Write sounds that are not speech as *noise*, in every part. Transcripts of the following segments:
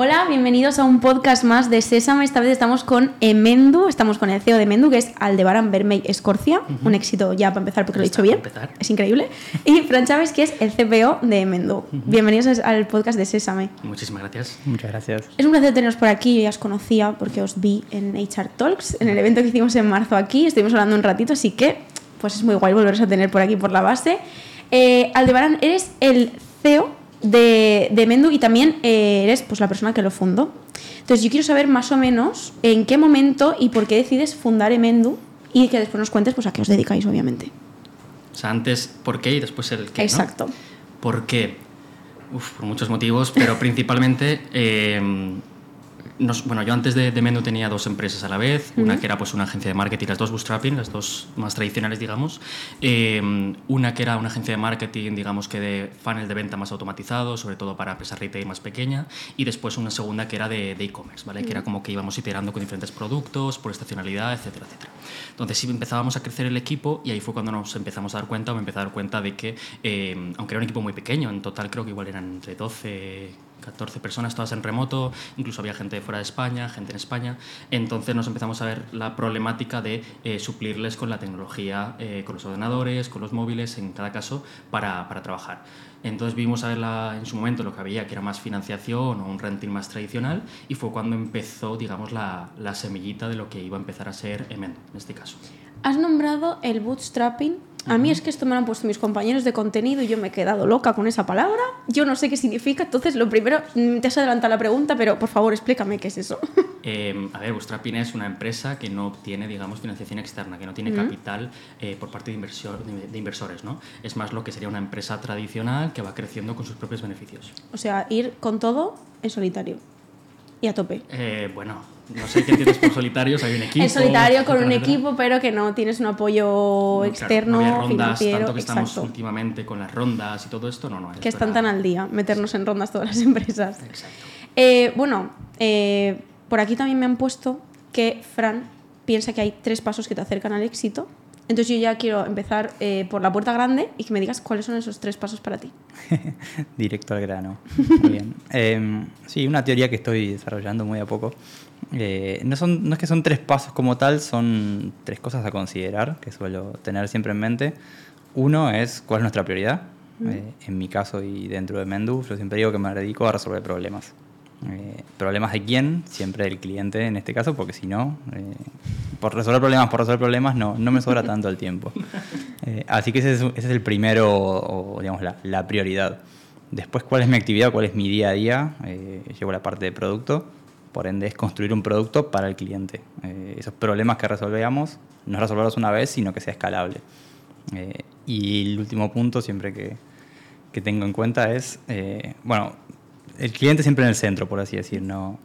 Hola, bienvenidos a un podcast más de Sésame. Esta vez estamos con Emendu, estamos con el CEO de Emendu, que es Aldebaran Vermey Escorcia. Un éxito ya para empezar porque lo he dicho bien. Es increíble. Y Fran Chávez, que es el CPO de Emendu. Bienvenidos al podcast de Sésame. Muchísimas gracias. Muchas gracias. Es un placer teneros por aquí. Yo ya os conocía porque os vi en HR Talks, en el evento que hicimos en marzo aquí. Estuvimos hablando un ratito, así que pues es muy guay volveros a tener por aquí por la base. Eh, Aldebaran, eres el CEO de, de Mendu y también eh, eres pues, la persona que lo fundó. Entonces yo quiero saber más o menos en qué momento y por qué decides fundar Emendu y que después nos cuentes pues, a qué os dedicáis, obviamente. O sea, antes por qué y después el qué. Exacto. ¿Por qué? Uf, por muchos motivos, pero principalmente *laughs* eh, bueno, yo antes de, de, Mendu tenía dos empresas a la vez, una que era pues una agencia de marketing, las dos bootstrapping, las dos más tradicionales, digamos. Eh, una que era una agencia de marketing, digamos que de funnel de venta más automatizado, sobre todo para empresas retail más pequeña, y después una segunda que era de e-commerce, ¿vale? Que era como que íbamos iterando con diferentes productos, por estacionalidad, etcétera, etcétera. Entonces sí empezábamos a crecer el equipo y ahí fue cuando nos empezamos a dar cuenta, o me empecé a dar cuenta de que, eh, aunque era un equipo muy pequeño, en total creo que igual eran entre 12 14 personas, todas en remoto, incluso había gente fuera de España, gente en España. Entonces nos empezamos a ver la problemática de eh, suplirles con la tecnología, eh, con los ordenadores, con los móviles, en cada caso, para, para trabajar. Entonces vimos a la, en su momento lo que había, que era más financiación o un renting más tradicional, y fue cuando empezó, digamos, la, la semillita de lo que iba a empezar a ser Emen, en este caso. Has nombrado el bootstrapping a mí es que esto me lo han puesto mis compañeros de contenido y yo me he quedado loca con esa palabra. Yo no sé qué significa, entonces lo primero, mm, te has adelantado la pregunta, pero por favor explícame qué es eso. *laughs* Eh, a ver, Bootstrapping es una empresa que no tiene, digamos, financiación externa, que no tiene capital eh, por parte de, inversor, de, inversores, ¿no? Es más lo que sería una empresa tradicional que va creciendo con sus propios beneficios. O sea, ir con todo en solitario y a tope. Eh, bueno, no sé qué tienes por solitarios, hay un *laughs* equipo. En solitario con un equipo, pero que no tienes un apoyo externo, no rondas, financiero. Tanto que estamos últimamente con las rondas y todo esto, no, no. Que están tan al día, meternos en rondas todas las *laughs* empresas. Exacto. Eh, bueno, eh, por aquí también me han puesto que Fran piensa que hay tres pasos que te acercan al éxito. Entonces yo ya quiero empezar eh, por la puerta grande y que me digas cuáles son esos tres pasos para ti. *laughs* Directo al grano. Muy bien. *laughs* Em, sí, una teoría que estoy desarrollando muy a poco eh, no, son, no es que son tres pasos como tal, son tres cosas a considerar que suelo tener siempre en mente. Uno es cuál es nuestra prioridad. Eh, en mi caso y dentro de Mendu, yo siempre digo que me dedico a resolver problemas. Eh, ¿Problemas de quién? Siempre del cliente en este caso, porque si no, por resolver problemas, por resolver problemas, no, no me sobra tanto el tiempo. *laughs* así que ese es, ese es, el primero, o, digamos, la, la, prioridad. Después, ¿cuál es mi actividad? ¿Cuál es mi día a día? llevo la parte de producto por ende, es construir un producto para el cliente. Eh, esos problemas que resolvemos, no resolverlos una vez, sino que sea escalable. Eh, y el último punto, siempre que, que tengo en cuenta, es, eh, bueno, el cliente siempre en el centro, por así decir, no,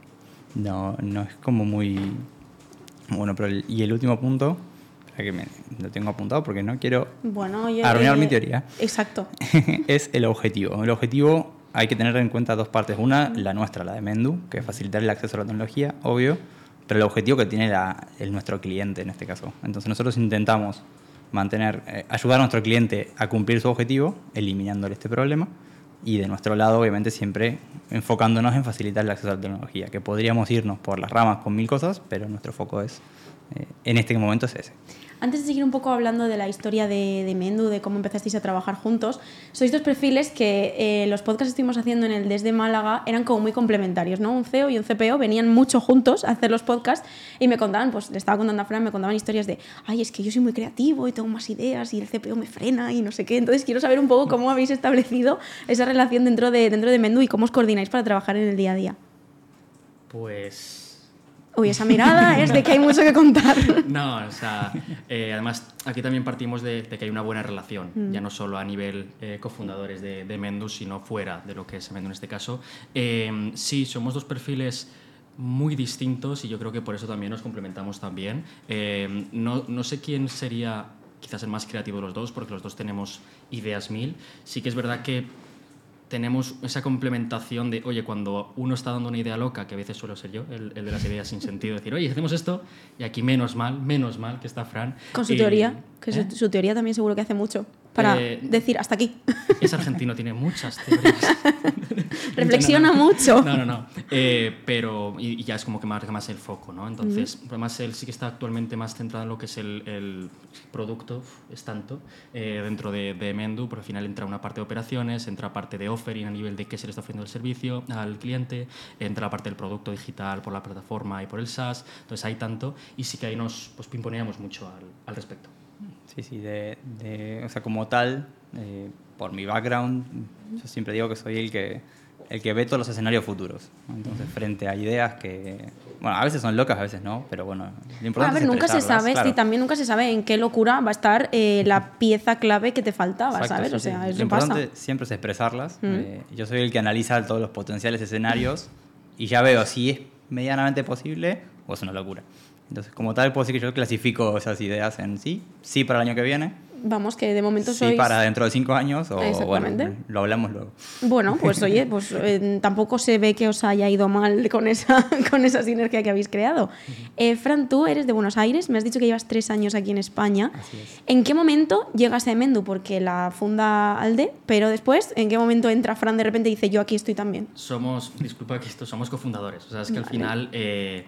no, no es como muy... Bueno, pero y el último punto, que me, lo tengo apuntado porque no quiero bueno, arruinar mi teoría. Exacto. *laughs* es el objetivo. El objetivo hay que tener en cuenta dos partes. Una, la nuestra, la de Mendu, que es facilitar el acceso a la tecnología, obvio, pero el objetivo que tiene el, nuestro cliente en este caso. Entonces nosotros intentamos mantener, eh, ayudar a nuestro cliente a cumplir su objetivo, eliminándole este problema, y de nuestro lado, obviamente, siempre enfocándonos en facilitar el acceso a la tecnología, que podríamos irnos por las ramas con mil cosas, pero nuestro foco es, eh, en este momento es ese. Antes de seguir un poco hablando de la historia de, de Mendu, de cómo empezasteis a trabajar juntos, sois dos perfiles que eh, los podcasts que estuvimos haciendo en el Desde Málaga eran como muy complementarios, ¿no? Un CEO y un CPO venían mucho juntos a hacer los podcasts y me contaban, pues le estaba contando a Fran, me contaban historias de, ay, es que yo soy muy creativo y tengo más ideas y el CPO me frena y no sé qué. Entonces quiero saber un poco cómo habéis establecido esa relación dentro de, dentro de Mendu y cómo os coordináis para trabajar en el día a día. Pues Uy, esa mirada es de que hay mucho que contar. *laughs* No, o sea, eh, además aquí también partimos de, que hay una buena relación, mm. ya no solo a nivel eh, cofundadores de, de, sino fuera de lo que es Mendu en este caso. Eh, sí, somos dos perfiles muy distintos y yo creo que por eso también nos complementamos también. no, no sé quién sería quizás el más creativo de los dos, porque los dos tenemos ideas mil. Sí que es verdad que tenemos esa complementación de, oye, cuando uno está dando una idea loca, que a veces suelo ser yo, el, de las ideas sin sentido, decir, oye, hacemos esto, y aquí menos mal, menos mal que está Fran. Con su teoría, que ¿eh? su, teoría también seguro que hace mucho. Para Eh, decir hasta aquí. Es argentino, tiene muchas teorías. *laughs* Reflexiona No, no, no. mucho. No, no, no. Eh, pero y, y ya es como que marca más el foco, ¿no? Entonces, además él sí que está actualmente más centrado en lo que es el, el producto, es tanto, eh, dentro de, de Mendu, porque al final entra una parte de operaciones, entra parte de offering a nivel de qué se le está ofreciendo el servicio al cliente, entra la parte del producto digital por la plataforma y por el SaaS, entonces hay tanto y sí que ahí nos pues, pimponeamos mucho al, al respecto. Sí, sí, de, de- o sea, como tal, eh, por mi background, yo siempre digo que soy el que, el que ve todos los escenarios futuros. Entonces, frente a ideas que, bueno, a veces son locas, a veces no, pero bueno, lo Bueno, importante a ver, nunca se sabe, claro. sí, también nunca se sabe en qué locura va a estar eh, la pieza clave que te faltaba, Exacto, ¿sabes? sí, o sí. sea, Lo eso pasa. importante siempre es expresarlas. Eh, yo soy el que analiza todos los potenciales escenarios y ya veo si es medianamente posible o es una locura. Entonces, como tal, puedo decir que yo clasifico esas ideas en sí, sí para el año que viene, Vamos, que de momento sí sois... para dentro de cinco años o Exactamente. bueno, lo hablamos luego. Bueno, pues *laughs* oye, pues eh, tampoco se ve que os haya ido mal con esa, *laughs* con esa sinergia que habéis creado. Eh, Fran, tú eres de Buenos Aires, me has dicho que llevas tres años aquí en España. Así es. ¿En qué momento llegas a Emendu? Porque la funda Alde, pero después, ¿en qué momento entra Fran de repente y dice yo aquí estoy también? Somos, disculpa que esto, somos cofundadores. O sea, es que al final, eh,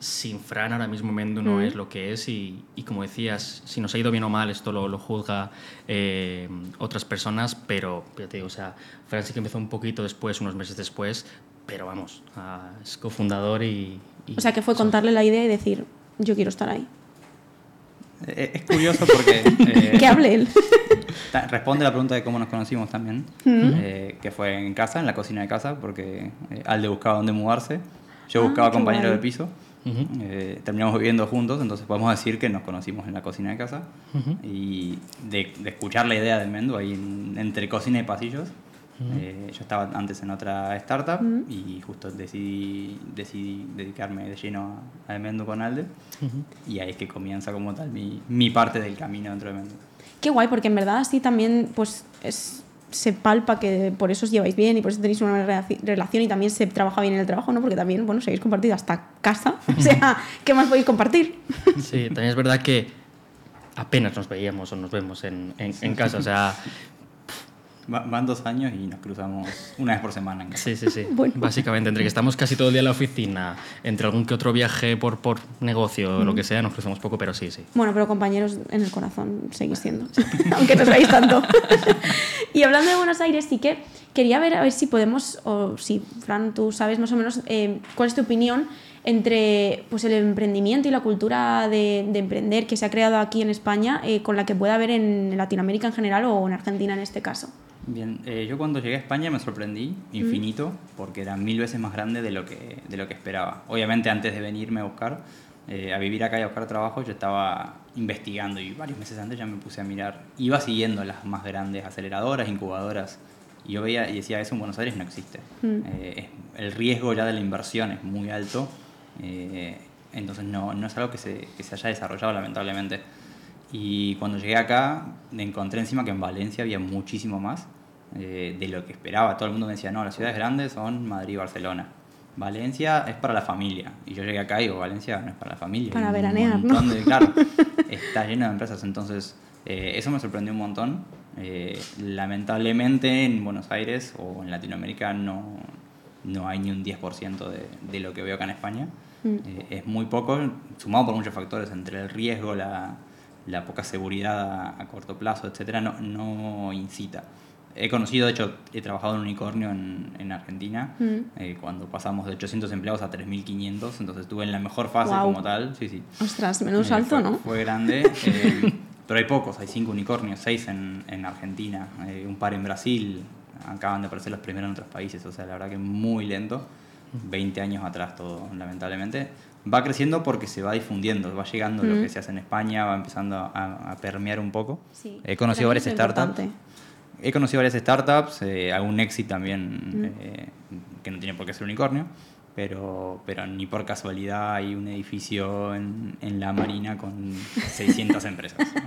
sin Fran ahora mismo Mendu no es lo que es y, y como decías, si nos ha ido bien o mal, esto lo, lo juzga eh, otras personas, pero ya te digo, o sea, Fran sí que empezó un poquito después, unos meses después, pero vamos, ah, es cofundador y, y- O sea, que fue contarle la idea y decir yo quiero estar ahí. Eh, Es curioso porque... *laughs* eh, Que hable él. Responde la pregunta de cómo nos conocimos también, eh, que fue en casa, en la cocina de casa, porque eh, Alde buscaba dónde mudarse, yo Ah, buscaba compañero guay. del piso, Ujú. eh, terminamos viviendo juntos, entonces podemos decir que nos conocimos en la cocina de casa Ujú. y de, de escuchar la idea del Mendo ahí en- entre cocina y pasillos. eh, yo estaba antes en otra startup y justo decidí, decidí dedicarme de lleno a, a Mendo con Alde y ahí es que comienza como tal mi, mi parte del camino dentro de Mendo. Qué guay, porque en verdad así también pues es- se palpa que por eso os lleváis bien y por eso tenéis una buena relaci- relación y también se trabaja bien en el trabajo, ¿no? Porque también, bueno, seguís compartido hasta casa. O sea, ¿qué más podéis compartir? Sí, también es verdad que apenas nos veíamos o nos vemos en, en- en casa. O sea, van dos años y nos cruzamos una vez por semana. en casa. sí, sí, sí. *laughs* Bueno. Básicamente, entre que estamos casi todo el día en la oficina, entre algún que otro viaje por, por negocio o lo que sea, nos cruzamos poco, pero sí, sí. Bueno, pero compañeros en el corazón seguís siendo, *laughs* aunque no os veáis tanto. *laughs* y hablando de Buenos Aires, sí que quería ver a ver si podemos, o si, Fran, tú sabes más o menos eh, cuál es tu opinión entre pues, el emprendimiento y la cultura de, de emprender que se ha creado aquí en España eh, con la que pueda haber en Latinoamérica en general o en Argentina en este caso. Bien, eh, yo cuando llegué a España me sorprendí infinito porque era mil veces más grande de lo que, de lo que esperaba. Obviamente antes de venirme a buscar, eh, a vivir acá y a buscar trabajo, yo estaba investigando y varios meses antes ya me puse a mirar. Iba siguiendo las más grandes aceleradoras, incubadoras. Y yo veía y decía, eso en Buenos Aires no existe. Eh, es- el riesgo ya de la inversión es muy alto. Eh, entonces no, no es algo que se, que se haya desarrollado lamentablemente. Y cuando llegué acá, me encontré encima que en Valencia había muchísimo más eh, de lo que esperaba. Todo el mundo me decía, no, las ciudades grandes son Madrid y Barcelona. Valencia es para la familia. Y yo llegué acá y digo, Valencia no es para la familia. Para veranear, ¿no? de- *laughs* claro, está lleno de empresas. Entonces, eh, eso me sorprendió un montón. Eh, lamentablemente en Buenos Aires o en Latinoamérica no, no hay ni un 10% de, de lo que veo acá en España. Eh, es muy poco, sumado por muchos factores, entre el riesgo, la, la poca seguridad a, a corto plazo, etcétera, no, no incita. He conocido, de hecho, he trabajado en Unicornio en, en Argentina, eh, cuando pasamos de 800 empleados a 3.500, entonces estuve en la mejor fase Guau. como tal. Sí, sí. Ostras, menos Eh, salto, fue, ¿no? Fue grande, *laughs* eh, pero hay pocos, hay cinco unicornios, seis en, en Argentina, eh, un par en Brasil, acaban de aparecer los primeros en otros países, o sea, la verdad que muy lento, 20 años atrás todo, lamentablemente. Va creciendo porque se va difundiendo, va llegando lo que se hace en España, va empezando a, a permear un poco. Sí, He conocido varias startups. He conocido varias startups, eh, algún exit también, eh, que no tiene por qué ser unicornio, pero, pero ni por casualidad hay un edificio en, en la Marina con *laughs* 600 empresas. O sea,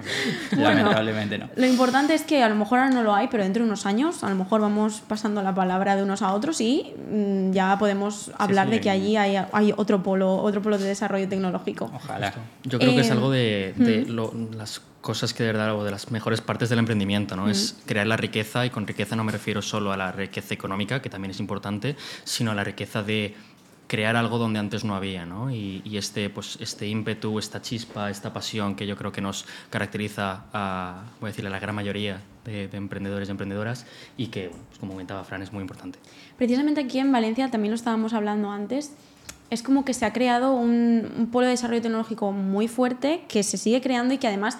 Bueno. lamentablemente no. Lo importante es que a lo mejor ahora no lo hay, pero dentro de unos años a lo mejor vamos pasando la palabra de unos a otros y mm, ya podemos hablar sí, de que allí hay, hay otro polo, otro polo de desarrollo tecnológico. Ojalá. Yo creo que es Eh, algo de, de lo- las cosas que de verdad, o de las mejores partes del emprendimiento, ¿no? Es crear la riqueza, y con riqueza no me refiero solo a la riqueza económica, que también es importante, sino a la riqueza de crear algo donde antes no había, ¿no? Y, este, pues, este ímpetu, esta chispa, esta pasión que yo creo que nos caracteriza a, voy a decir, a la gran mayoría de, de emprendedores y emprendedoras y que, pues, como comentaba Fran, es muy importante. Precisamente aquí en Valencia, también lo estábamos hablando antes, es como que se ha creado un polo de desarrollo tecnológico muy fuerte que se sigue creando y que además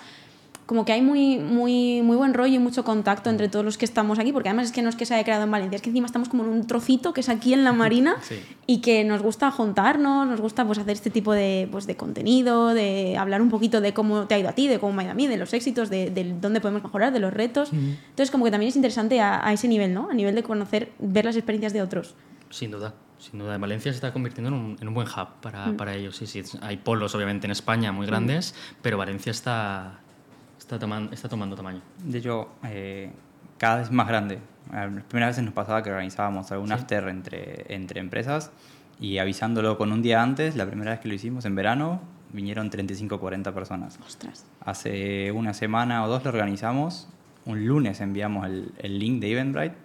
como que hay muy, muy, muy buen rollo y mucho contacto entre todos los que estamos aquí, porque además es que no es que se haya creado en Valencia, es que encima estamos como en un trocito que es aquí en la *laughs* Marina Sí. y que nos gusta juntarnos, nos gusta pues, hacer este tipo de, pues, de contenido, de hablar un poquito de cómo te ha ido a ti, de cómo me ha ido a mí, de los éxitos, de, de dónde podemos mejorar, de los retos. Entonces como que también es interesante a, a ese nivel, ¿no? A nivel de conocer, ver las experiencias de otros. Sin duda, sin duda. Valencia se está convirtiendo en un, en un buen hub para, para ellos. Sí, sí. Hay polos, obviamente, en España muy grandes, pero Valencia está, está, toman- está tomando tamaño. De hecho, eh, cada vez más grande. Las primeras veces nos pasaba que organizábamos algún after entre, entre empresas y avisándolo con un día antes, la primera vez que lo hicimos en verano, vinieron 35 o 40 personas. Ostras. Hace una semana o dos lo organizamos, un lunes enviamos el, el link de Eventbrite,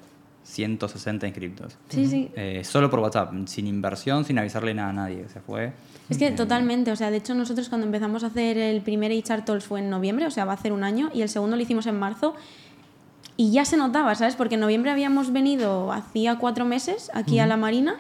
160 inscriptos. Sí, sí. Eh, solo por WhatsApp, sin inversión, sin avisarle nada a nadie. Se fue. Es que totalmente, o sea, de hecho nosotros cuando empezamos a hacer el primer HR Talks fue en noviembre, o sea, va a hacer un año, y el segundo lo hicimos en marzo, y ya se notaba, ¿sabes? Porque en noviembre habíamos venido hacía cuatro meses aquí a la Marina,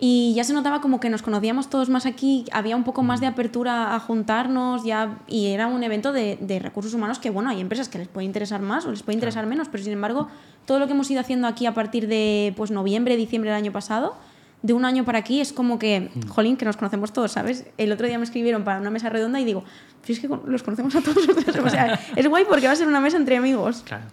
y ya se notaba como que nos conocíamos todos más aquí, había un poco más de apertura a juntarnos, ya, y era un evento de, de recursos humanos que, bueno, hay empresas que les puede interesar más o les puede interesar menos, pero sin embargo, todo lo que hemos ido haciendo aquí a partir de pues, noviembre, diciembre del año pasado, de un año para aquí es como que, jolín, que nos conocemos todos, ¿sabes? El otro día me escribieron para una mesa redonda y digo, "Pero es que los conocemos a todos. *laughs* O sea, es guay porque va a ser una mesa entre amigos. Claro.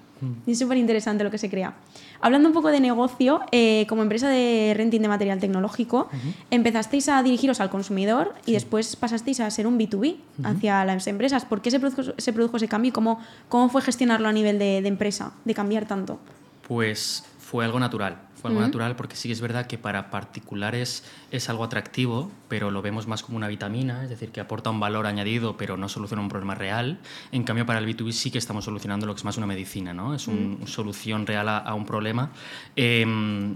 Y es súper interesante lo que se crea. Hablando un poco de negocio, eh, como empresa de renting de material tecnológico, empezasteis a dirigiros al consumidor y después pasasteis a ser un B2B hacia las empresas. ¿Por qué se produjo, se produjo ese cambio y cómo, cómo fue gestionarlo a nivel de, de empresa, de cambiar tanto? Pues fue algo natural. Fue algo natural porque sí es verdad que para particulares es algo atractivo, pero lo vemos más como una vitamina, es decir, que aporta un valor añadido, pero no soluciona un problema real. En cambio, para el B2B sí que estamos solucionando lo que es más una medicina, ¿no? Es un- una solución real a, a un problema. Eh,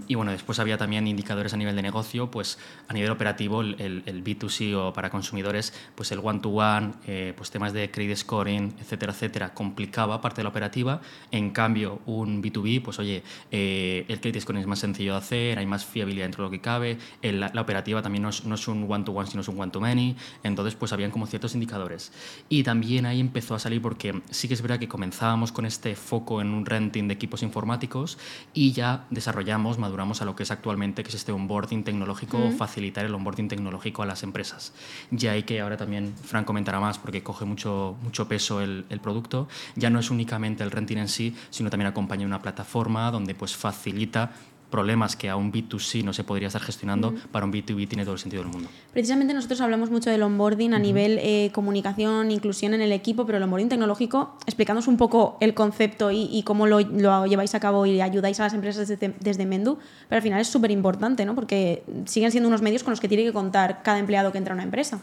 y bueno, después había también indicadores a nivel de negocio, pues a nivel operativo, el, el- el B2C o para consumidores, pues el one-to-one, eh, pues temas de credit scoring, etcétera, etcétera, complicaba parte de la operativa. En cambio, un B2B, pues oye, eh, el credit scoring es más sencillo de hacer, hay más fiabilidad dentro de lo que cabe, el- la, la operativa también no es, no es un one-to-one, sino es un one-to-many, entonces pues habían como ciertos indicadores. Y también ahí empezó a salir porque sí que es verdad que comenzábamos con este foco en un renting de equipos informáticos y ya desarrollamos, maduramos a lo que es actualmente, que es este onboarding tecnológico, facilitar el onboarding tecnológico a las empresas. Ya hay que ahora también Fran comentará más porque coge mucho, mucho peso el, el producto, ya no es únicamente el renting en sí, sino también acompaña una plataforma donde pues facilita problemas que a un B2C no se podría estar gestionando, para un B2B tiene todo el sentido del mundo. Precisamente nosotros hablamos mucho del onboarding a nivel eh, comunicación, inclusión en el equipo, pero el onboarding tecnológico, explicándonos un poco el concepto y, y cómo lo, lo lleváis a cabo y ayudáis a las empresas desde, desde Mendu, pero al final es súper importante, ¿no? Porque siguen siendo unos medios con los que tiene que contar cada empleado que entra a una empresa.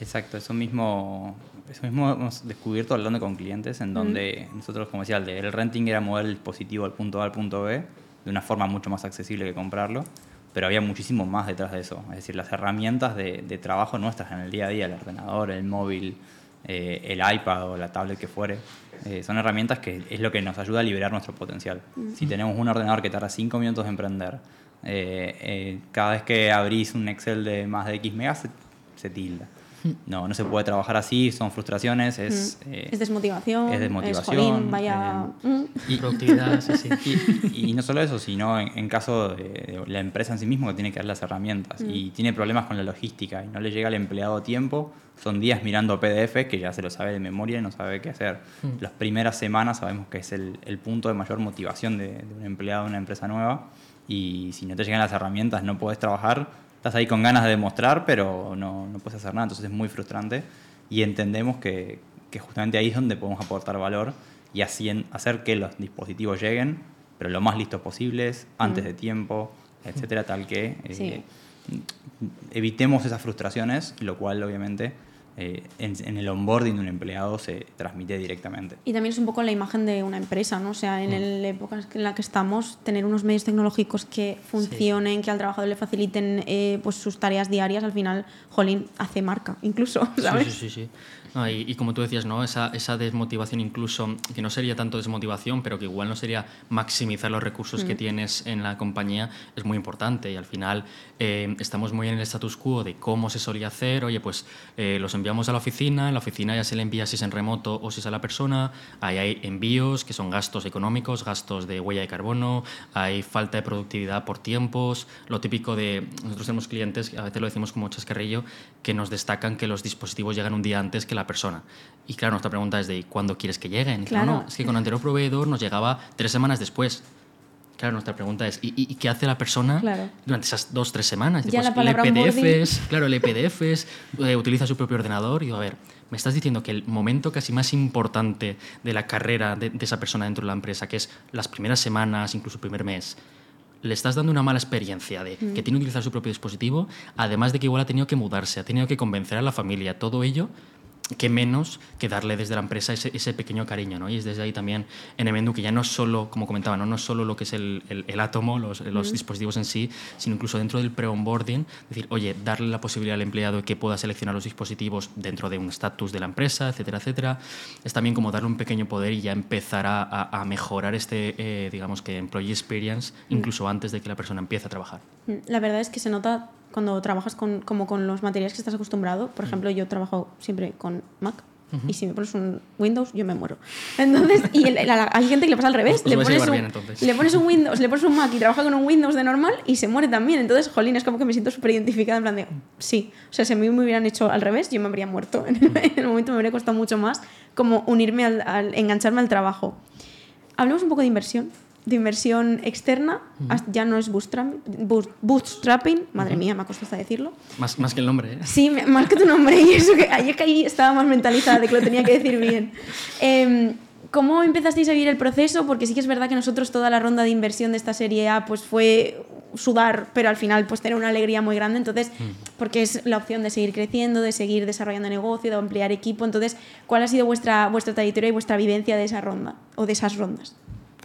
Exacto, eso mismo, eso mismo hemos descubierto hablando con clientes en donde nosotros, como decía, el, de- el renting era mover el dispositivo al punto A al punto B de una forma mucho más accesible que comprarlo, pero había muchísimo más detrás de eso. Es decir, las herramientas de, de trabajo nuestras en el día a día, el ordenador, el móvil, eh, el iPad o la tablet que fuere, eh, son herramientas que es lo que nos ayuda a liberar nuestro potencial. Si tenemos un ordenador que tarda 5 minutos en prender, eh, cada vez que abrís un Excel de más de X megas se, se tilda. *laughs* No, no se puede trabajar así, son frustraciones, es... eh, es desmotivación. es desmotivación, jolín, vaya. eh, mm. y, Productividad, sí, sí. *laughs* y, y no solo eso, sino en, en caso de, de la empresa en sí mismo que tiene que dar las herramientas y tiene problemas con la logística y no le llega al empleado a tiempo, son días mirando PDF que ya se lo sabe de memoria y no sabe qué hacer. Las primeras semanas sabemos que es el, el punto de mayor motivación de, de un empleado en una empresa nueva y si no te llegan las herramientas no puedes trabajar, estás ahí con ganas de demostrar, pero no, no puedes hacer nada, entonces es muy frustrante y entendemos que, que justamente ahí es donde podemos aportar valor y así en- hacer que los dispositivos lleguen, pero lo más listos posibles, antes de tiempo, etcétera, tal que eh, Sí. evitemos esas frustraciones, lo cual obviamente eh, en, en el onboarding de un empleado se transmite directamente. Y también es un poco la imagen de una empresa, ¿no? O sea, en Mm. la época en la que estamos, tener unos medios tecnológicos que funcionen, que al trabajador le faciliten eh, pues sus tareas diarias, al final, jolín, hace marca, incluso, ¿sabes? Sí, sí, sí. sí. No, y, y como tú decías, ¿no? Esa, esa desmotivación incluso, que no sería tanto desmotivación, pero que igual no sería maximizar los recursos que tienes en la compañía, es muy importante. Y al final eh, estamos muy en el status quo de cómo se solía hacer. Oye, pues eh, los enviamos a la oficina, en la oficina ya se le envía si es en remoto o si es a la persona. Ahí hay envíos, que son gastos económicos, gastos de huella de carbono, hay falta de productividad por tiempos, lo típico de, nosotros tenemos clientes, a veces lo decimos como chascarrillo, que nos destacan que los dispositivos llegan un día antes que la persona. Y claro, nuestra pregunta es de ¿cuándo quieres que lleguen? Y Claro. No, no, es que con el anterior proveedor nos llegaba tres semanas después. Claro, nuestra pregunta es, ¿y, qué hace la persona Claro. durante esas dos, tres semanas? Ya la palabra lee onboarding. PDFs, *laughs* claro, lee PDFs, eh, utiliza su propio ordenador. Y digo, a ver, me estás diciendo que el momento casi más importante de la carrera de, de esa persona dentro de la empresa, que es las primeras semanas, incluso el primer mes, le estás dando una mala experiencia de que tiene que utilizar su propio dispositivo, además de que igual ha tenido que mudarse, ha tenido que convencer a la familia, todo ello, que menos que darle desde la empresa ese, ese pequeño cariño, ¿no? Y es desde ahí también en Emendu que ya no es solo, como comentaba, no, no es solo lo que es el, el- el átomo, los, los dispositivos en sí, sino incluso dentro del pre-onboarding, decir, oye, darle la posibilidad al empleado de que pueda seleccionar los dispositivos dentro de un estatus de la empresa, etcétera, etcétera. Es también como darle un pequeño poder y ya empezar a, a- a mejorar este, eh, digamos que, employee experience, incluso antes de que la persona empiece a trabajar. La verdad es que se nota cuando trabajas con, como con los materiales que estás acostumbrado. Mm. Por ejemplo, yo trabajo siempre con Mac. Y si me pones un Windows, yo me muero. Entonces, y el- el- hay gente que le pasa al revés. Os le, pones un, bien, le pones un Windows, le pones un Mac y trabaja con un Windows de normal y se muere también. Entonces, jolín, es como que me siento súper identificada en plan de, sí. O sea, si a mí me hubieran hecho al revés, yo me habría muerto. *laughs* En el, en el momento me habría costado mucho más como unirme al, al- engancharme al trabajo. Hablemos un poco de inversión. De inversión externa, ya no es bootstrap- boot- bootstrapping, madre mía, me ha costado hasta decirlo. Más, más que el nombre, ¿eh? Sí, más que tu nombre, y eso que ayer que ahí estaba más mentalizada de que lo tenía que decir bien. *laughs* Em, ¿Cómo empezasteis a vivir el proceso? Porque sí que es verdad que nosotros toda la ronda de inversión de esta serie A pues fue sudar, pero al final pues tener una alegría muy grande, entonces, porque es la opción de seguir creciendo, de seguir desarrollando negocio, de ampliar equipo, entonces, ¿cuál ha sido vuestra, vuestra trayectoria y vuestra vivencia de esa ronda o de esas rondas?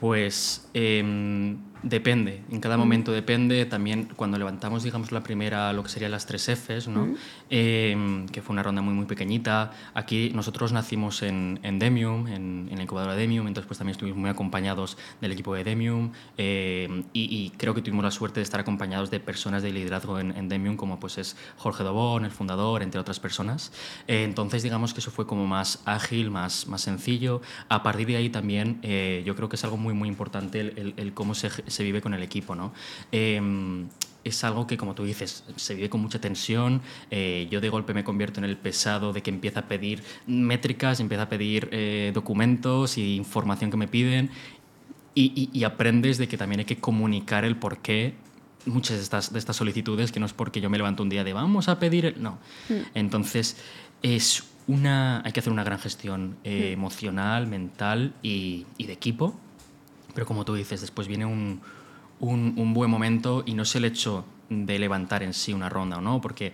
Pues em, depende, en cada momento depende. También cuando levantamos, digamos, la primera, lo que serían las tres Fs, ¿no? Em, que fue una ronda muy, muy pequeñita. Aquí nosotros nacimos en, en Demium, en, en la incubadora Demium, entonces pues también estuvimos muy acompañados del equipo de Demium em, y, y creo que tuvimos la suerte de estar acompañados de personas de liderazgo en, en Demium, como pues es Jorge Dobón, el fundador, entre otras personas. Eh, entonces, digamos que eso fue como más ágil, más, más sencillo. A partir de ahí también eh, yo creo que es algo muy, muy importante el, el- el cómo se, se vive con el equipo, ¿no? Em, es algo que, como tú dices, se vive con mucha tensión. Eh, yo de golpe me convierto en el pesado de que empieza a pedir métricas, empieza a pedir eh, documentos y información que me piden. Y, y- y aprendes de que también hay que comunicar el por qué muchas de estas, de estas solicitudes, que no es porque yo me levanto un día de vamos a pedir... el-". No. Entonces, es una, hay que hacer una gran gestión eh, emocional, mental y, y de equipo. Pero como tú dices, después viene un, un, un buen momento y no es el hecho de levantar en sí una ronda o no, porque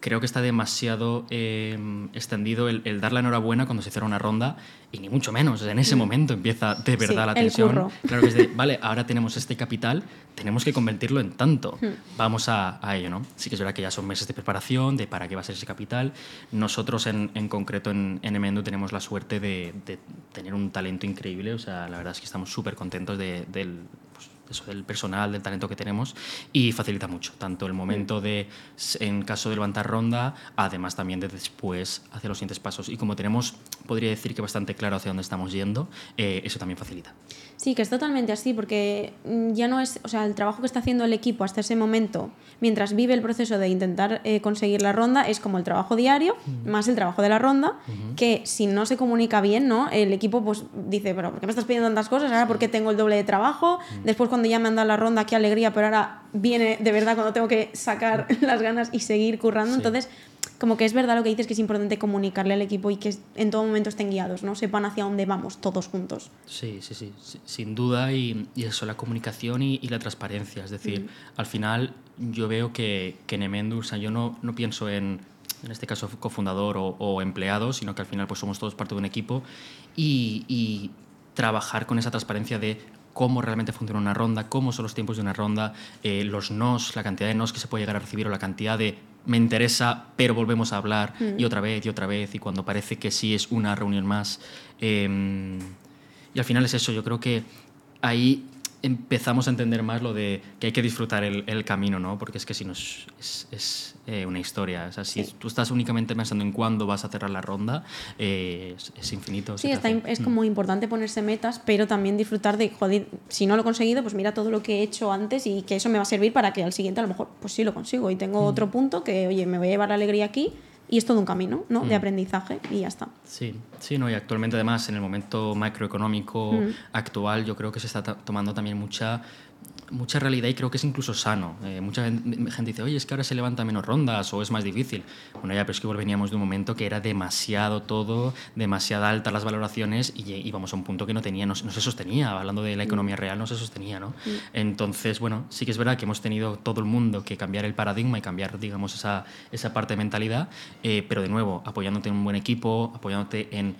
creo que está demasiado eh, extendido el, el dar la enhorabuena cuando se cierra una ronda y ni mucho menos. En ese momento empieza de verdad Sí, la tensión. Claro que es de, vale, ahora tenemos este capital, tenemos que convertirlo en tanto. Vamos a, a ello, ¿no? Sí que es verdad que ya son meses de preparación, de para qué va a ser ese capital. Nosotros en, en concreto en, en Emendo tenemos la suerte de, de tener un talento increíble. O sea, la verdad es que estamos súper contentos de- del, eso, del personal, del talento que tenemos y facilita mucho, tanto el momento de, s- en caso de levantar ronda, además también de después hacer los siguientes pasos. Y como tenemos, podría decir que bastante claro hacia dónde estamos yendo, eh, eso también facilita. Sí, que es totalmente así, porque mm, ya no es, o sea, el trabajo que está haciendo el equipo hasta ese momento, mientras vive el proceso de intentar eh, conseguir la ronda, es como el trabajo diario, más el trabajo de la ronda, que si no se comunica bien, ¿no? El equipo pues dice, pero ¿por qué me estás pidiendo tantas cosas? Ahora, ¿por qué tengo el doble de trabajo? Después cuando ya me han dado la ronda, qué alegría, pero ahora viene de verdad cuando tengo que sacar *laughs* las ganas y seguir currando. Sí. Entonces, como que es verdad lo que dices, que es importante comunicarle al equipo y que en todo momento estén guiados, ¿no? Sepan hacia dónde vamos todos juntos. Sí, sí, sí, sin duda. Y, y eso, la comunicación y, y la transparencia. Es decir, al final yo veo que, que en Emendus, o sea, yo no, no pienso en en este caso cofundador o, o empleado, sino que al final pues somos todos parte de un equipo y, y trabajar con esa transparencia de cómo realmente funciona una ronda, cómo son los tiempos de una ronda, eh, los nos, la cantidad de nos que se puede llegar a recibir o la cantidad de me interesa, pero volvemos a hablar y otra vez y otra vez y cuando parece que sí es una reunión más. Eh, y al final es eso, yo creo que ahí empezamos a entender más lo de que hay que disfrutar el, el camino, ¿no? Porque es que si no es, es, es eh, una historia. O sea, si Sí. tú estás únicamente pensando en cuándo vas a cerrar la ronda, eh, es, es infinito. Sí, está, es Mm. como importante ponerse metas, pero también disfrutar de, joder, si no lo he conseguido, pues mira todo lo que he hecho antes y que eso me va a servir para que al siguiente a lo mejor, pues sí lo consigo y tengo otro punto que, oye, me voy a llevar la alegría aquí y es todo un camino, ¿no? De Mm. aprendizaje y ya está. Sí, sí, no, y actualmente además en el momento macroeconómico Mm. actual yo creo que se está tomando también mucha mucha realidad y creo que es incluso sano. Eh, mucha gen- gente dice, oye, es que ahora se levanta menos rondas o es más difícil. Bueno, ya, pero es que veníamos de un momento que era demasiado todo, demasiado altas las valoraciones y íbamos a un punto que no tenía, no, se- no se sostenía, hablando de la economía real, no se sostenía, ¿no? Entonces, bueno, sí que es verdad que hemos tenido todo el mundo que cambiar el paradigma y cambiar, digamos, esa, esa parte de mentalidad, eh, pero de nuevo, apoyándote en un buen equipo, apoyándote en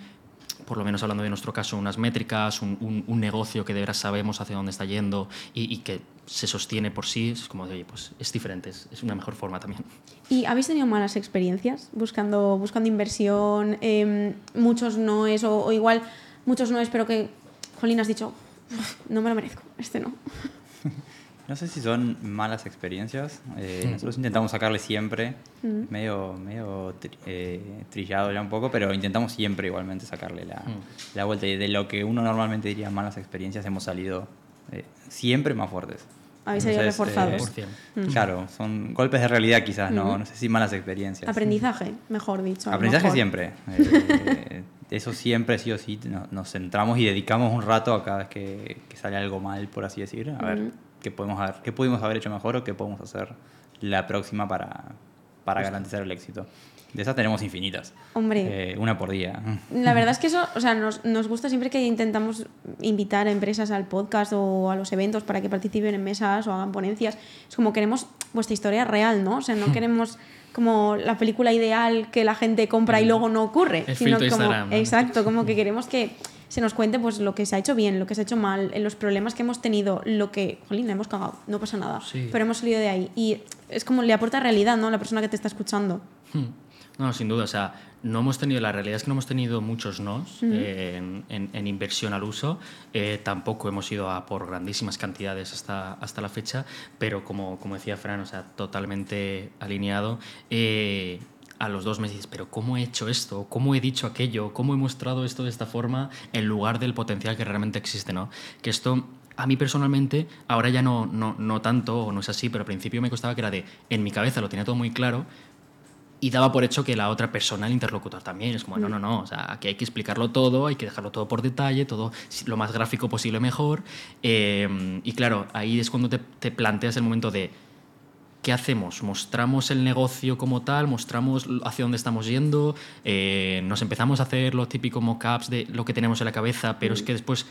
por lo menos hablando de nuestro caso, unas métricas, un, un- un negocio que de veras sabemos hacia dónde está yendo y, y que se sostiene por sí, es como de, oye, pues es diferente, es, es una mejor forma también. ¿Y habéis tenido malas experiencias buscando, buscando inversión? em, muchos no es, o, o igual muchos no es, pero que, Jolín, has dicho, "Uf, no me lo merezco, este no. *laughs* No sé si son malas experiencias. eh, nosotros intentamos sacarle siempre, medio, medio tri- eh, trillado ya un poco, pero intentamos siempre igualmente sacarle la, la vuelta. Y de lo que uno normalmente diría malas experiencias, hemos salido eh, siempre más fuertes. Habéis salido reforzados. Por cien. Claro, son golpes de realidad quizás, no, no sé si malas experiencias. Aprendizaje, mejor dicho. Aprendizaje mejor. siempre. Eh, eso siempre, sí o sí, no- nos centramos y dedicamos un rato a cada vez que, que sale algo mal, por así decir, a ver qué podemos haber, qué pudimos haber hecho mejor o qué podemos hacer la próxima para, para garantizar el éxito. De esas tenemos infinitas. Hombre. Eh, una por día. La verdad es *laughs* que eso, o sea, nos, nos gusta siempre que intentamos invitar a empresas al podcast o a los eventos para que participen en mesas o hagan ponencias. Es como queremos vuestra historia real, ¿no? O sea, no *laughs* queremos como la película ideal que la gente compra y luego no ocurre. El sino como, Instagram, ¿no? Exacto, como que *laughs* queremos que se nos cuente pues lo que se ha hecho bien, lo que se ha hecho mal, los problemas que hemos tenido, lo que, jolín, hemos cagado, no pasa nada, Sí. pero hemos salido de ahí. Y es como le aporta realidad, ¿no? A la persona que te está escuchando. Hmm. No, sin duda. O sea, no hemos tenido, la realidad es que no hemos tenido muchos nos eh, en, en- en inversión al uso. Eh, tampoco hemos ido a por grandísimas cantidades hasta, hasta la fecha, pero como, como decía Fran, o sea, totalmente alineado. Eh, a los dos meses pero ¿cómo he hecho esto? ¿Cómo he dicho aquello? ¿Cómo he mostrado esto de esta forma en lugar del potencial que realmente existe? ¿no? Que esto a mí personalmente, ahora ya no, no, no tanto, o no es así, pero al principio me costaba que era de, en mi cabeza lo tenía todo muy claro, y daba por hecho que la otra persona, el interlocutor también, es como, no, no, no, o sea, aquí hay que explicarlo todo, hay que dejarlo todo por detalle, todo lo más gráfico posible mejor. eh, y claro, ahí es cuando te, te planteas el momento de, ¿qué hacemos? ¿Mostramos el negocio como tal? ¿Mostramos hacia dónde estamos yendo? Eh, ¿Nos empezamos a hacer los típicos mockups de lo que tenemos en la cabeza, pero es que después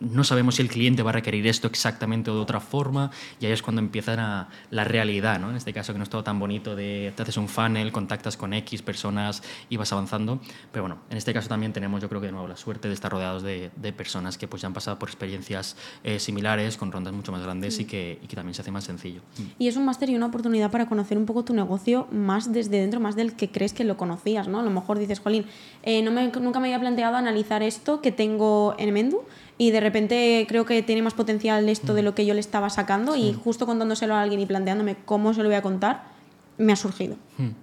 no sabemos si el cliente va a requerir esto exactamente o de otra forma, y ahí es cuando empieza la, la realidad, ¿no? En este caso que no es todo tan bonito de te haces un funnel, contactas con X personas y vas avanzando, pero bueno, en este caso también tenemos yo creo que de nuevo la suerte de estar rodeados de, de personas que pues ya han pasado por experiencias eh, similares, con rondas mucho más grandes y, que, y que también se hace más sencillo. Y es un máster y una oportunidad para conocer un poco tu negocio más desde dentro, más del que crees que lo conocías, ¿no? A lo mejor dices, Jolín, eh, no me- nunca me había planteado analizar esto que tengo en Mendu y de repente creo que tiene más potencial esto de lo que yo le estaba sacando y justo contándoselo a alguien y planteándome cómo se lo voy a contar, me ha surgido.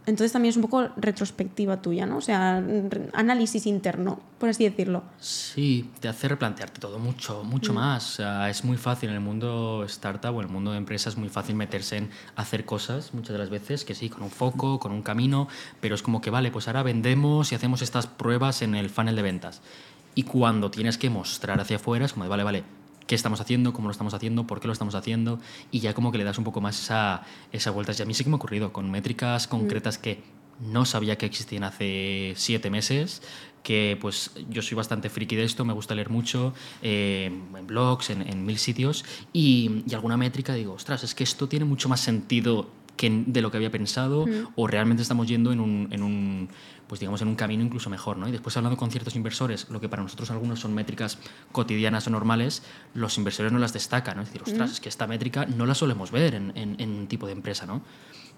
Entonces también es un poco retrospectiva tuya, ¿no? O sea, análisis interno, por así decirlo. Sí, te hace replantearte todo mucho, mucho más. O sea, es muy fácil en el mundo startup o en el mundo de empresas, es muy fácil meterse en hacer cosas muchas de las veces, que sí, con un foco, con un camino, pero es como que, vale, pues ahora vendemos y hacemos estas pruebas en el funnel de ventas. Y cuando tienes que mostrar hacia afuera, es como de, vale, vale, ¿qué estamos haciendo? ¿Cómo lo estamos haciendo? ¿Por qué lo estamos haciendo? Y ya como que le das un poco más esa, esa vuelta. Y a mí sí que me ha ocurrido con métricas concretas que no sabía que existían hace siete meses, que pues yo soy bastante friki de esto, me gusta leer mucho, eh, en blogs, en, en mil sitios, y, y alguna métrica digo, ostras, es que esto tiene mucho más sentido que, de lo que había pensado o realmente estamos yendo en un, en un, pues digamos, en un camino incluso mejor. ¿no? Y después hablando con ciertos inversores, lo que para nosotros algunos son métricas cotidianas o normales, los inversores no las destacan. ¿no? Es decir, ostras, es que esta métrica no la solemos ver en, en, en un tipo de empresa. ¿no?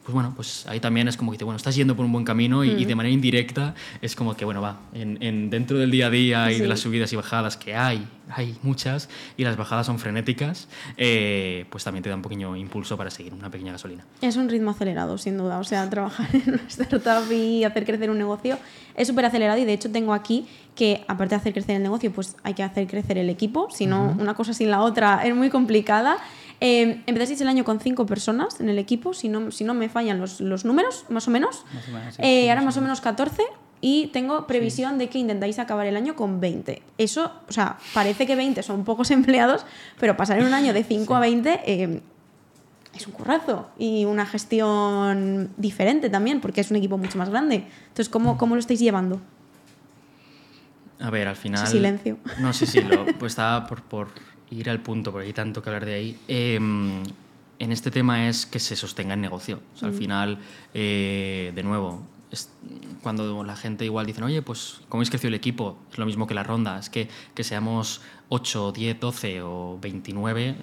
Pues bueno, pues ahí también es como que, bueno, estás yendo por un buen camino y, de manera indirecta es como que, bueno, va, en, dentro del día a día y de las subidas y bajadas que hay, hay muchas, y las bajadas son frenéticas, eh, pues también te da un pequeño impulso para seguir una pequeña gasolina. Es un ritmo acelerado, sin duda. O sea, trabajar *laughs* en una startup y hacer crecer un negocio es súper acelerado y de hecho tengo aquí que aparte de hacer crecer el negocio, pues hay que hacer crecer el equipo, si no, una cosa sin la otra es muy complicada. Eh, empezasteis el año con cinco personas en el equipo, si no, si no me fallan los, los números, más o menos. Eh, ahora más o menos 14 y tengo previsión de que intentáis acabar el año con 20. Eso, o sea, parece que 20 son pocos *laughs* empleados, pero pasar en un año de 5 a 20 eh, es un currazo y una gestión diferente también, porque es un equipo mucho más grande. Entonces, ¿cómo, cómo lo estáis llevando? A ver, al final... silencio. No, sí, sí, lo, pues estaba por, por ir al punto, porque hay tanto que hablar de ahí. Em, en este tema es que se sostenga el negocio. al mm. final, eh, de nuevo, es cuando la gente igual dice, oye, pues ¿cómo es crecido el equipo? Es lo mismo que la ronda, es que, que seamos 8, 10, 12 o 29, eh,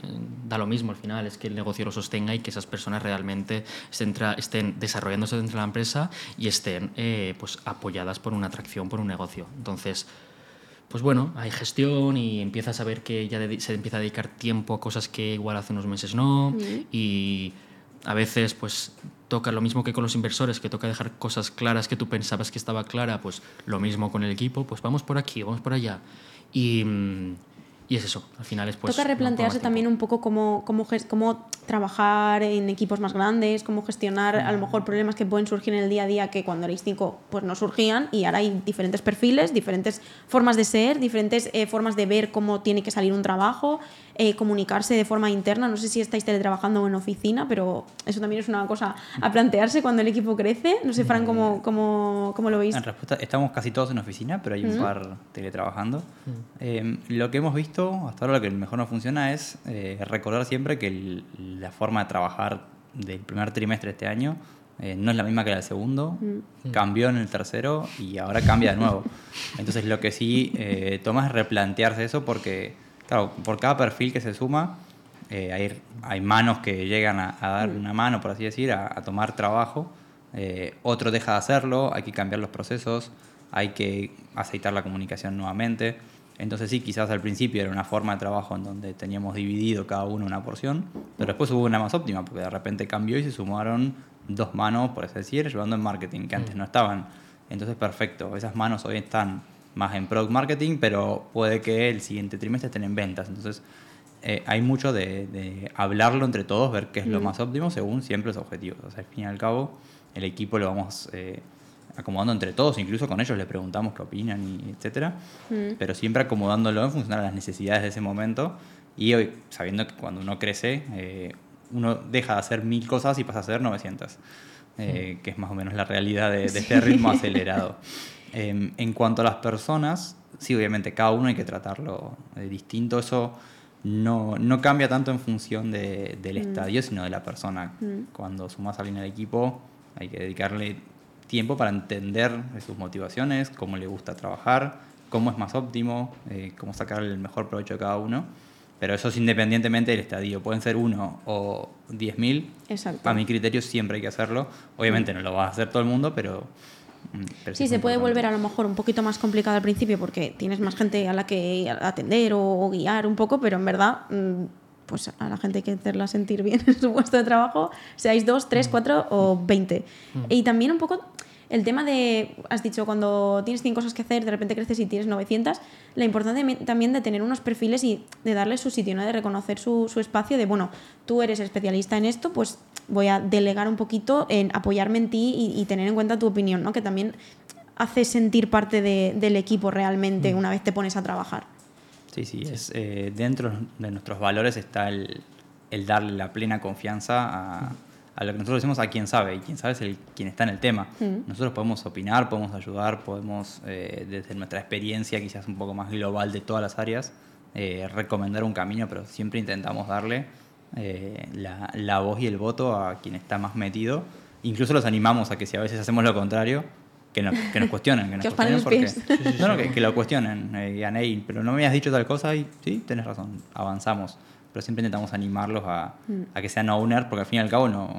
da lo mismo al final, es que el negocio lo sostenga y que esas personas realmente estén, estén desarrollándose dentro de la empresa y estén eh, pues apoyadas por una atracción, por un negocio. Entonces, pues bueno, hay gestión y empiezas a ver que ya se empieza a dedicar tiempo a cosas que igual hace unos meses no. Y a veces, pues toca lo mismo que con los inversores, que toca dejar cosas claras que tú pensabas que estaba clara, pues lo mismo con el equipo, pues vamos por aquí, vamos por allá. Y, mm, y es eso, al final es pues... Toca replantearse también un poco cómo, cómo, cómo trabajar en equipos más grandes, cómo gestionar a lo mejor problemas que pueden surgir en el día a día que cuando erais cinco pues no surgían. Y ahora hay diferentes perfiles, diferentes formas de ser, diferentes eh, formas de ver cómo tiene que salir un trabajo, eh, comunicarse de forma interna. No sé si estáis teletrabajando o en oficina, pero eso también es una cosa a plantearse cuando el equipo crece. No sé, Fran, cómo, cómo, cómo lo veis. En respuesta, estamos casi todos en oficina, pero hay un par teletrabajando. Eh, lo que hemos visto, hasta ahora lo que mejor nos funciona es recordar siempre que la forma de trabajar del primer trimestre de este año eh, no es la misma que la del segundo, mm. cambió en el tercero y ahora cambia de nuevo. *laughs* Entonces lo que sí eh, toma es replantearse eso porque, claro, por cada perfil que se suma, eh, hay, hay, manos que llegan a, dar mm. una mano, por así decir, a, a tomar trabajo, otro deja de hacerlo, hay que cambiar los procesos, hay que aceitar la comunicación nuevamente. Entonces sí, quizás al principio era una forma de trabajo en donde teníamos dividido cada uno una porción, pero después hubo una más óptima, porque de repente cambió y se sumaron dos manos, por así decir, llevando en marketing, que antes mm. no estaban. Entonces, perfecto, esas manos hoy están más en product marketing, pero puede que el siguiente trimestre estén en ventas. Entonces, eh, hay mucho de, hablarlo entre todos, ver qué es lo mm. más óptimo según siempre los objetivos. O sea, al fin y al cabo, el equipo lo vamos... Eh, acomodando entre todos, incluso con ellos les preguntamos qué opinan, y etcétera, mm. pero siempre acomodándolo en función a las necesidades de ese momento y hoy, sabiendo que cuando uno crece, eh, uno deja de hacer mil cosas y pasa a hacer 900, eh, que es más o menos la realidad de, *laughs* este ritmo acelerado. Em, en cuanto a las personas, sí, obviamente cada uno hay que tratarlo de distinto, eso no, no, cambia tanto en función de, del mm. estadio, sino de la persona. Mm. Cuando sumas a alguien al equipo, hay que dedicarle tiempo para entender sus motivaciones, cómo le gusta trabajar, cómo es más óptimo, eh, cómo sacar el mejor provecho de cada uno. Pero eso es independientemente del estadio. Pueden ser uno o diez mil. A mi criterio siempre hay que hacerlo. Obviamente no lo va a hacer todo el mundo, pero... Mm, sí, se puede volver a lo mejor un poquito más complicado al principio porque tienes más gente a la que atender o, guiar un poco, pero en verdad mm, pues a la gente hay que hacerla sentir bien *laughs* en su puesto de trabajo, seáis dos, tres, mm. cuatro o veinte. Y también un poco el tema de, has dicho, cuando tienes 100 cosas que hacer, de repente creces y tienes 900, la importancia también de tener unos perfiles y de darle su sitio, ¿no? de reconocer su, su espacio, de, bueno, tú eres especialista en esto, pues voy a delegar un poquito en apoyarme en ti y, tener en cuenta tu opinión, ¿no? que también hace sentir parte de, del equipo realmente mm. una vez te pones a trabajar. Sí, sí, es, eh, dentro de nuestros valores está el, el darle la plena confianza a a lo que nosotros decimos a quien sabe, y quien sabe es el quien está en el tema. Mm. Nosotros podemos opinar, podemos ayudar, podemos, eh, desde nuestra experiencia quizás un poco más global de todas las áreas, eh, recomendar un camino, pero siempre intentamos darle eh, la, la voz y el voto a quien está más metido. Incluso los animamos a que si a veces hacemos lo contrario, que nos, que nos cuestionen. Que, *laughs* nos Que cuestionen porque-. *laughs* No, no, que, que lo cuestionen. eh, digan, "Ey, pero no me habías dicho tal cosa y sí, tenés razón, avanzamos. Pero siempre intentamos animarlos a, Mm. a que sean owner, porque al fin y al cabo no,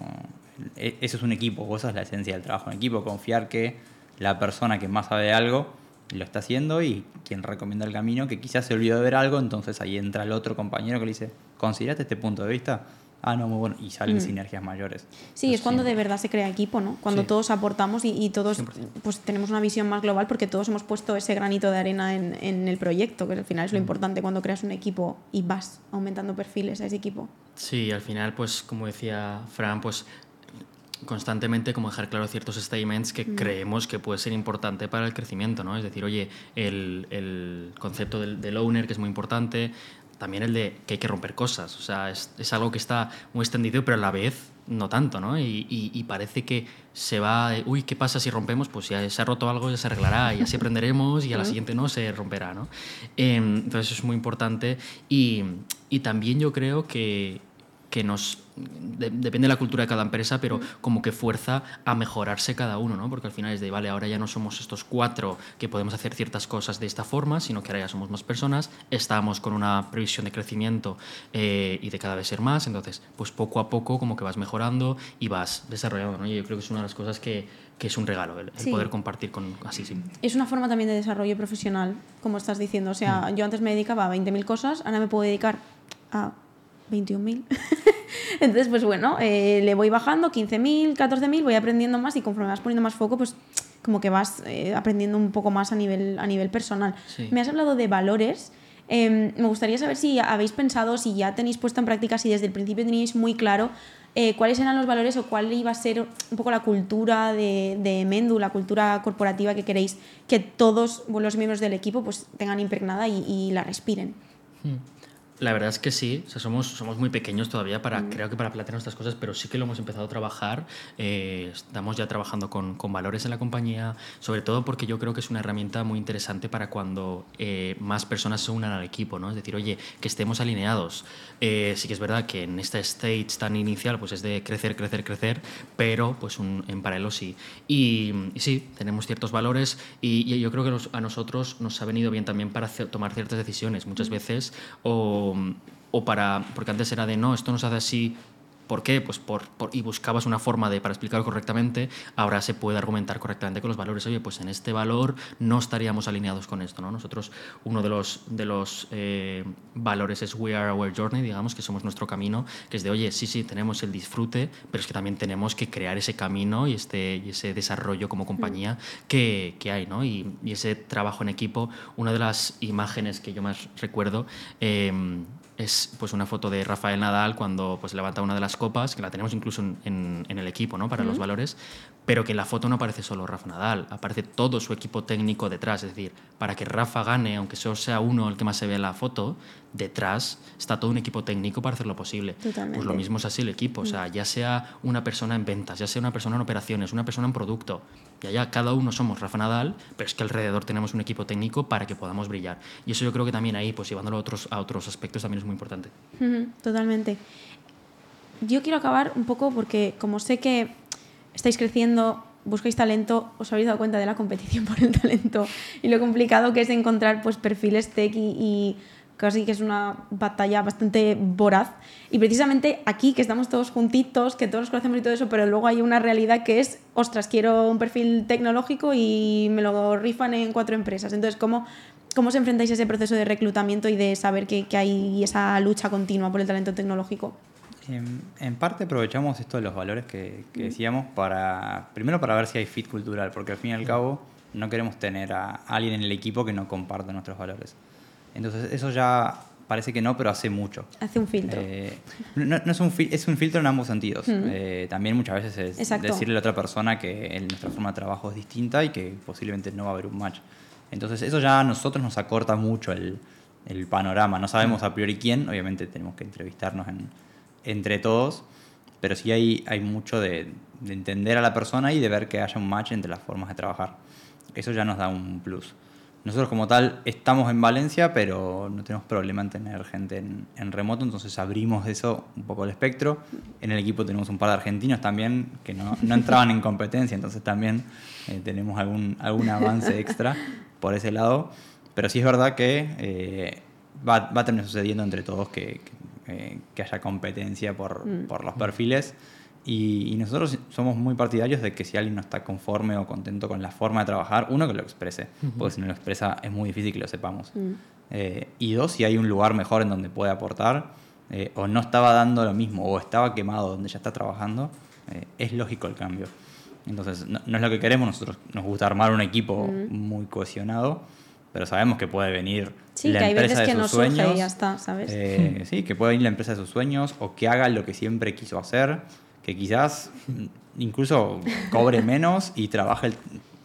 e- eso es un equipo, esa es la esencia del trabajo en equipo, confiar que la persona que más sabe de algo lo está haciendo y quien recomienda el camino, que quizás se olvidó de ver algo, entonces ahí entra el otro compañero que le dice, considerate este punto de vista. Ah, no, muy bueno. Y salen Mm. sinergias mayores. Sí, es cuando de verdad se crea equipo, ¿no? Cuando Sí. todos aportamos y, y todos 100%. pues tenemos una visión más global porque todos hemos puesto ese granito de arena en, en el proyecto, que al final es lo importante cuando creas un equipo y vas aumentando perfiles a ese equipo. Sí, al final, pues como decía Fran, pues constantemente como dejar claro ciertos statements que creemos que puede ser importante para el crecimiento, ¿no? Es decir, oye, el, el concepto del, del owner, que es muy importante, también el de que hay que romper cosas, o sea, es, es algo que está muy extendido, pero a la vez no tanto, ¿no? Y, y- y parece que se va, uy, ¿qué pasa si rompemos? Pues ya se ha roto algo, ya se arreglará, y así aprenderemos y a la siguiente no se romperá, ¿no? Em, entonces es muy importante y, y también yo creo que, que nos de- depende de la cultura de cada empresa, pero como que fuerza a mejorarse cada uno, ¿no? Porque al final es de, vale, ahora ya no somos estos cuatro que podemos hacer ciertas cosas de esta forma, sino que ahora ya somos más personas, estamos con una previsión de crecimiento eh, y de cada vez ser más, entonces, pues poco a poco como que vas mejorando y vas desarrollando, ¿no? Y yo creo que es una de las cosas que, que es un regalo, el, el Sí. poder compartir con así, sí. Es una forma también de desarrollo profesional, como estás diciendo. O sea, yo antes me dedicaba a 20.000 cosas, ahora me puedo dedicar a 21.000. *laughs* Entonces, pues bueno, eh, le voy bajando 15.000, 14.000, voy aprendiendo más y conforme vas poniendo más foco, pues como que vas eh, aprendiendo un poco más a nivel, a nivel personal. Sí. Me has hablado de valores. Eh, me gustaría saber si habéis pensado, si ya tenéis puesto en práctica, si desde el principio teníais muy claro eh, cuáles eran los valores o cuál iba a ser un poco la cultura de, de Mendu, la cultura corporativa que queréis que todos los miembros del equipo pues, tengan impregnada y, y la respiren. La verdad es que sí, o sea, somos, somos muy pequeños todavía para, creo que para plantear nuestras cosas, pero sí que lo hemos empezado a trabajar. eh, estamos ya trabajando con, con valores en la compañía, sobre todo porque yo creo que es una herramienta muy interesante para cuando eh, más personas se unan al equipo, ¿no? Es decir, oye, que estemos alineados. Eh, sí que es verdad que en esta stage tan inicial, pues es de crecer, crecer, crecer, pero pues un- en paralelo sí. Y, y sí, tenemos ciertos valores y, y yo creo que nos- a nosotros nos ha venido bien también para hacer- tomar ciertas decisiones muchas veces o, o para, porque antes era de no, esto no se hace así. ¿Por qué? Pues por, por- y buscabas una forma de para explicarlo correctamente, ahora se puede argumentar correctamente con los valores. Oye, pues en este valor no estaríamos alineados con esto, ¿no? Nosotros, uno de los, de los eh, valores es We are our journey, digamos, que somos nuestro camino, que es de, oye, sí, sí, tenemos el disfrute, pero es que también tenemos que crear ese camino y, este, y ese desarrollo como compañía que, que hay, ¿no? Y, y ese trabajo en equipo, una de las imágenes que yo más recuerdo eh, es pues una foto de Rafael Nadal cuando pues levanta una de las copas, que la tenemos incluso en, en- en el equipo, ¿no? Para los valores, pero que en la foto no aparece solo Rafa Nadal, aparece todo su equipo técnico detrás, es decir, para que Rafa gane, aunque solo sea uno el que más se ve en la foto, detrás está todo un equipo técnico para hacerlo posible. Totalmente. Pues lo mismo es así el equipo, o sea, ya sea una persona en ventas, ya sea una persona en operaciones, una persona en producto, ya ya cada uno somos Rafa Nadal, pero es que alrededor tenemos un equipo técnico para que podamos brillar. Y eso yo creo que también ahí, pues llevándolo a otros, a otros aspectos, también es muy importante. Totalmente. Yo quiero acabar un poco porque como sé que estáis creciendo, buscáis talento, os habéis dado cuenta de la competición *laughs* por el talento y lo complicado que es encontrar pues, perfiles tech y, casi que es una batalla bastante voraz. Y precisamente aquí, que estamos todos juntitos, que todos nos conocemos y todo eso, pero luego hay una realidad que es, ostras, quiero un perfil tecnológico y me lo rifan en cuatro empresas. Entonces, ¿cómo, cómo os enfrentáis a ese proceso de reclutamiento y de saber que hay esa lucha continua por el talento tecnológico? En, en parte aprovechamos esto de los valores que, que decíamos para, primero para ver si hay fit cultural, porque al fin y al cabo no queremos tener a alguien en el equipo que no comparte nuestros valores. Entonces eso ya parece que no, pero hace mucho. Hace un filtro. Eh, no, no es, un es un filtro en ambos sentidos. Eh, también muchas veces es decirle a la otra persona que nuestra forma de trabajo es distinta y que posiblemente no va a haber un match. Entonces eso ya a nosotros nos acorta mucho el, el panorama. No sabemos a priori quién, obviamente tenemos que entrevistarnos en- entre todos, pero sí hay, hay mucho de, de entender a la persona y de ver que haya un match entre las formas de trabajar. Eso ya nos da un plus. nosotros como tal estamos en Valencia, pero no tenemos problema en tener gente en, remoto, entonces abrimos eso un poco el espectro. En el equipo tenemos un par de argentinos también que no, no entraban en competencia, entonces también eh, tenemos algún, algún avance extra por ese lado. Pero sí es verdad que eh, va, va, a terminar sucediendo entre todos que, que haya competencia por, mm. por los perfiles. Y, nosotros somos muy partidarios de que si alguien no está conforme o contento con la forma de trabajar, uno que lo exprese, porque si no lo expresa es muy difícil que lo sepamos. Mm. Eh, y dos, si hay un lugar mejor en donde puede aportar, eh, o no estaba dando lo mismo, o estaba quemado donde ya está trabajando, eh, es lógico el cambio. Entonces, no, es lo que queremos, nosotros nos gusta armar un equipo mm. muy cohesionado, pero sabemos que puede venir sí, la que hay empresa veces de que sus no sueños. y ya está, ¿sabes? sí, que puede venir la empresa de sus sueños, o que haga lo que siempre quiso hacer que quizás incluso cobre *laughs* menos y trabaje el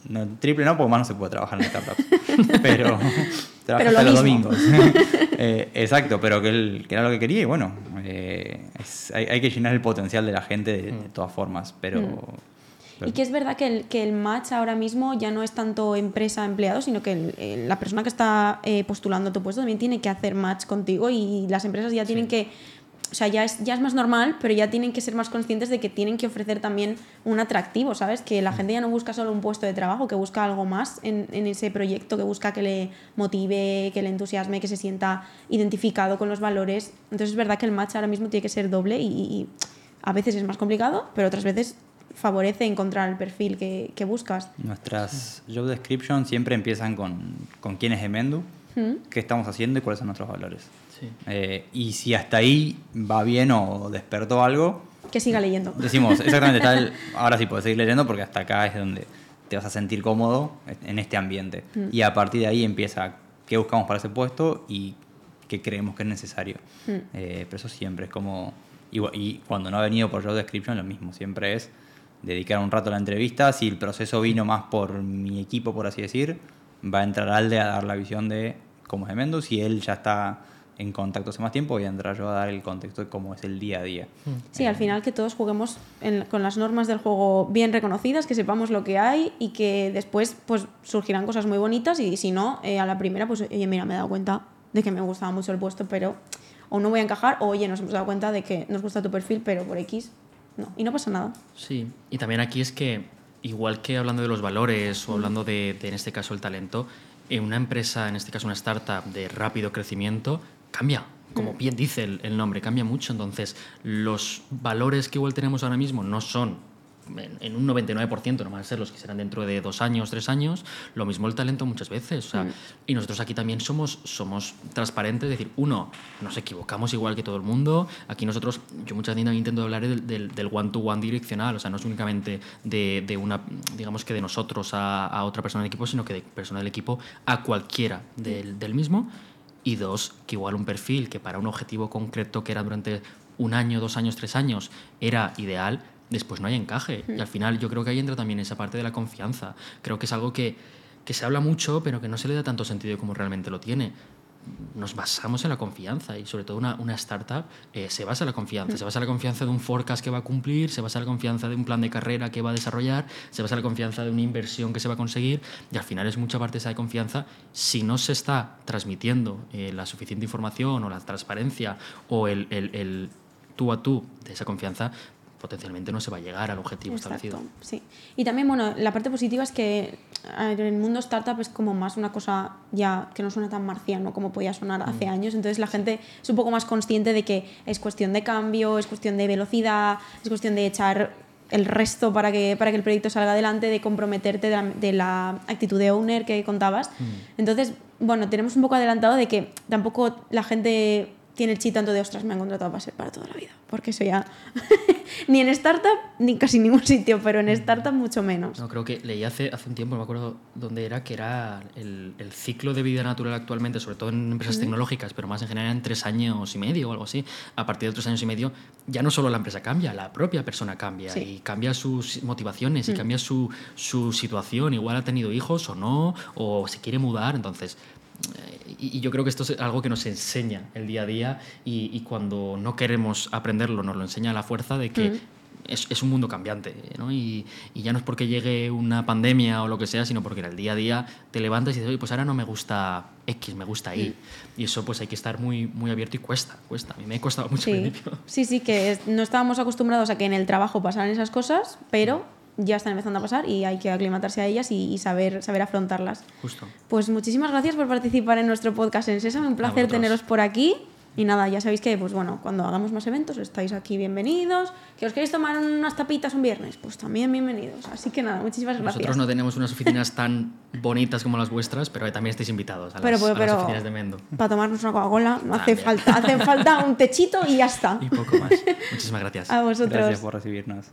no, triple no, porque más no se puede trabajar en startups. *laughs* Pero trabaja hasta los domingos. *laughs* Eh, exacto, pero que, él, que, era lo que quería y bueno, eh, hay, que llenar el potencial de la gente de, mm. todas formas. Pero, mm. Y que es verdad que el, que el match ahora mismo ya no es tanto empresa-empleado, sino que la persona que está eh, postulando a tu puesto también tiene que hacer match contigo y las empresas ya tienen que o sea, ya es, ya es más normal, pero ya tienen que ser más conscientes de que tienen que ofrecer también un atractivo, ¿sabes? Que la gente ya no busca solo un puesto de trabajo, que busca algo más en, en ese proyecto, que busca que le motive, que le entusiasme, que se sienta identificado con los valores. Entonces es verdad que el match ahora mismo tiene que ser doble y, a veces es más complicado, pero otras veces favorece encontrar el perfil que, que buscas. Nuestras job descriptions siempre empiezan con, con quién es Emendu, qué estamos haciendo y cuáles son nuestros valores. Eh, y si hasta ahí va bien o despertó algo... Que siga leyendo. Decimos, *laughs* exactamente, tal, ahora sí puedes seguir leyendo porque hasta acá es donde te vas a sentir cómodo en este ambiente. Mm. Y a partir de ahí empieza qué buscamos para ese puesto y qué creemos que es necesario. Mm. Eh, pero eso siempre es como... Y, cuando no ha venido por job description, lo mismo, siempre es dedicar un rato a la entrevista. Si el proceso vino más por mi equipo, por así decir, va a entrar Alde a dar la visión de cómo es Mendus Si él ya está en contacto hace más tiempo, voy a entrar yo a dar el contexto de cómo es el día a día. Mm. Sí, al final que todos juguemos con las normas del juego bien reconocidas, que sepamos lo que hay y que después pues surgirán cosas muy bonitas y si no, eh, a la primera, pues oye, mira, me he dado cuenta de que me gustaba mucho el puesto, pero o no voy a encajar, o oye, nos hemos dado cuenta de que nos gusta tu perfil, pero por X, no, y no pasa nada. Sí, y también aquí es que, igual que hablando de los valores o hablando de, de en este caso, el talento, en una empresa, en este caso una startup de rápido crecimiento, cambia. Como mm. bien dice el, nombre, cambia mucho. Entonces, los valores que igual tenemos ahora mismo no son en, un 99%, no van a ser los que serán dentro de dos años, tres años. Lo mismo el talento muchas veces. Mm. Y nosotros aquí también somos, somos transparentes, es decir, uno, nos equivocamos igual que todo el mundo. Aquí nosotros, yo muchas veces intento hablar del one-to-one direccional, o sea, no es únicamente de, de, una, digamos que de nosotros a, a, otra persona del equipo, sino que de persona del equipo a cualquiera del, del mismo y dos, que igual un perfil que para un objetivo concreto que era durante un año, dos años, tres años era ideal, después no hay encaje. Y al final yo creo que ahí entra también esa parte de la confianza. Creo que es algo que, que se habla mucho, pero que no se le da tanto sentido como realmente lo tiene. Nos basamos en la confianza y sobre todo una, una startup eh, se basa en la confianza, se basa en la confianza de un forecast que va a cumplir, se basa en la confianza de un plan de carrera que va a desarrollar, se basa en la confianza de una inversión que se va a conseguir. Y al final es mucha parte de esa confianza. Si no se está transmitiendo eh, la suficiente información o la transparencia o el, el, el tú a tú de esa confianza, potencialmente no se va a llegar al objetivo establecido. Sí. Y también, bueno, la parte positiva es que en el mundo startup es como más una cosa ya que no suena tan marciano como podía sonar hace mm. años. Entonces la gente es un poco más consciente de que es cuestión de cambio, es cuestión de velocidad, es cuestión de echar el resto para que, para que el proyecto salga adelante, de comprometerte de la, actitud de owner que contabas. Mm. Entonces, bueno, tenemos un poco adelantado de que tampoco la gente tiene el chip tanto de ostras, me han contratado para ser para toda la vida. Porque eso ya. *laughs* ni en startup, ni casi ningún sitio, pero en startup mucho menos. No, creo que leí hace, hace un tiempo, no me acuerdo dónde era, que era el, el ciclo de vida natural actualmente, sobre todo en empresas tecnológicas, pero más en general en tres años y medio o algo así. A partir de tres años y medio, ya no solo la empresa cambia, la propia persona cambia. Y cambia sus motivaciones y mm. cambia su, su situación. Igual ha tenido hijos o no, o se quiere mudar. Entonces, y, yo creo que esto es algo que nos enseña el día a día y, cuando no queremos aprenderlo nos lo enseña a la fuerza de que es, es un mundo cambiante, ¿no? Y, y ya no es porque llegue una pandemia o lo que sea, sino porque en el día a día te levantas y dices, oye, pues ahora no me gusta X, me gusta Y. Y eso pues hay que estar muy, muy abierto y cuesta, cuesta. A mí me ha costado mucho al Sí, principio. sí, sí, que es- no estábamos acostumbrados a que en el trabajo pasaran esas cosas, pero ya están empezando a pasar y hay que aclimatarse a ellas y, y saber, saber afrontarlas. Justo. Pues muchísimas gracias por participar en nuestro podcast en Sésame, un placer teneros por aquí. Y nada, ya sabéis que, pues bueno, cuando hagamos más eventos estáis aquí bienvenidos. Que os queréis tomar unas tapitas un viernes, pues también bienvenidos. Así que nada, muchísimas gracias. Nosotros no tenemos unas oficinas tan bonitas como las vuestras, pero también estáis invitados a las, pero, a las oficinas de Mendo. para tomarnos una Coca-Cola no hace falta, hace falta un techito y ya está. Y poco más. *laughs* Muchísimas gracias. A vosotros. Gracias por recibirnos.